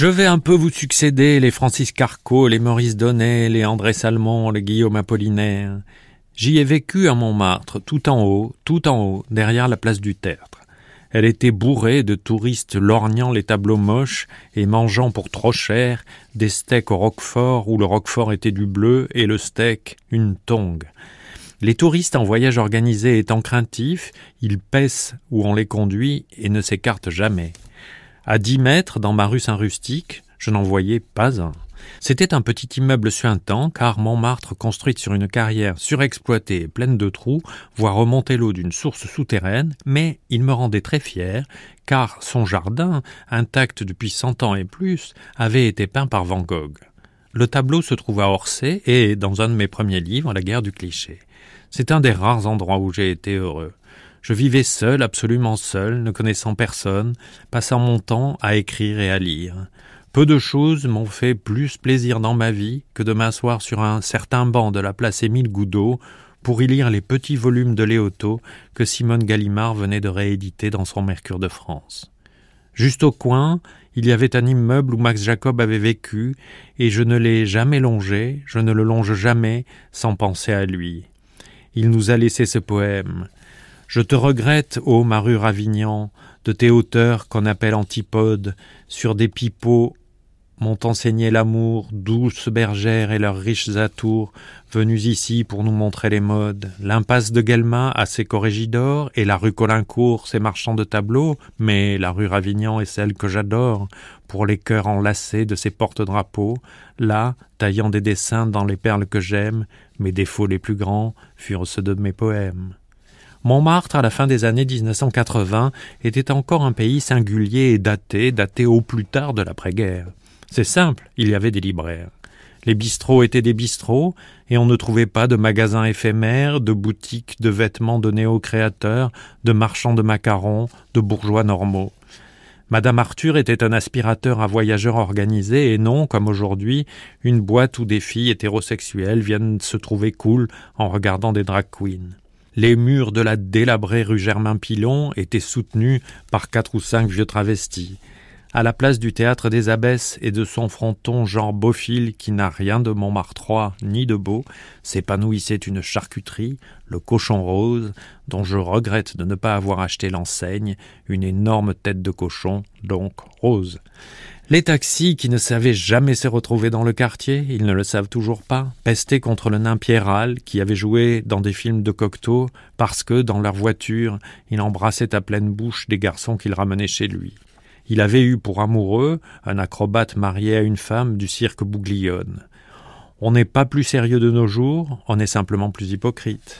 Je vais un peu vous succéder, les Francis Carco, les Maurice Donnet, les André Salmon, les Guillaume Apollinaire. J'y ai vécu à Montmartre, tout en haut, tout en haut, derrière la place du Tertre. Elle était bourrée de touristes lorgnant les tableaux moches et mangeant pour trop cher des steaks au roquefort où le roquefort était du bleu et le steak une tongue. Les touristes en voyage organisé étant craintifs, ils pèsent où on les conduit et ne s'écartent jamais. À dix mètres, dans ma rue Saint-Rustique, je n'en voyais pas un. C'était un petit immeuble suintant, car Montmartre, construite sur une carrière surexploitée et pleine de trous, voit remonter l'eau d'une source souterraine, mais il me rendait très fier, car son jardin, intact depuis cent ans et plus, avait été peint par Van Gogh. Le tableau se trouve à Orsay et dans un de mes premiers livres, La guerre du cliché. C'est un des rares endroits où j'ai été heureux. Je vivais seul, absolument seul, ne connaissant personne, passant mon temps à écrire et à lire. Peu de choses m'ont fait plus plaisir dans ma vie que de m'asseoir sur un certain banc de la place Émile Goudot pour y lire les petits volumes de Léoto que Simone Gallimard venait de rééditer dans son Mercure de France. Juste au coin, il y avait un immeuble où Max Jacob avait vécu, et je ne l'ai jamais longé, je ne le longe jamais sans penser à lui. Il nous a laissé ce poème. Je te regrette, ô Maru Ravignan, de tes hauteurs qu'on appelle antipodes, sur des pipeaux m'ont enseigné l'amour, douces bergères et leurs riches atours, venus ici pour nous montrer les modes. L'impasse de Guelma a ses corrégidors, et la rue Colincourt ses marchands de tableaux, mais la rue Ravignan est celle que j'adore, pour les cœurs enlacés de ses porte-drapeaux, là, taillant des dessins dans les perles que j'aime, mes défauts les plus grands furent ceux de mes poèmes. Montmartre, à la fin des années 1980, était encore un pays singulier et daté, daté au plus tard de l'après-guerre. C'est simple, il y avait des libraires. Les bistrots étaient des bistrots, et on ne trouvait pas de magasins éphémères, de boutiques de vêtements de néo-créateurs, de marchands de macarons, de bourgeois normaux. Madame Arthur était un aspirateur à voyageurs organisé et non, comme aujourd'hui, une boîte où des filles hétérosexuelles viennent se trouver cool en regardant des drag queens. Les murs de la délabrée rue Germain Pilon étaient soutenus par quatre ou cinq vieux travestis à la place du théâtre des abbesses et de son fronton Jean Beaufil qui n'a rien de Montmartrois ni de beau, s'épanouissait une charcuterie, le cochon rose, dont je regrette de ne pas avoir acheté l'enseigne, une énorme tête de cochon, donc rose. Les taxis qui ne savaient jamais se retrouver dans le quartier, ils ne le savent toujours pas, pestaient contre le nain Pierral qui avait joué dans des films de Cocteau parce que, dans leur voiture, il embrassait à pleine bouche des garçons qu'il ramenait chez lui. Il avait eu pour amoureux un acrobate marié à une femme du cirque Bouglione. On n'est pas plus sérieux de nos jours, on est simplement plus hypocrite.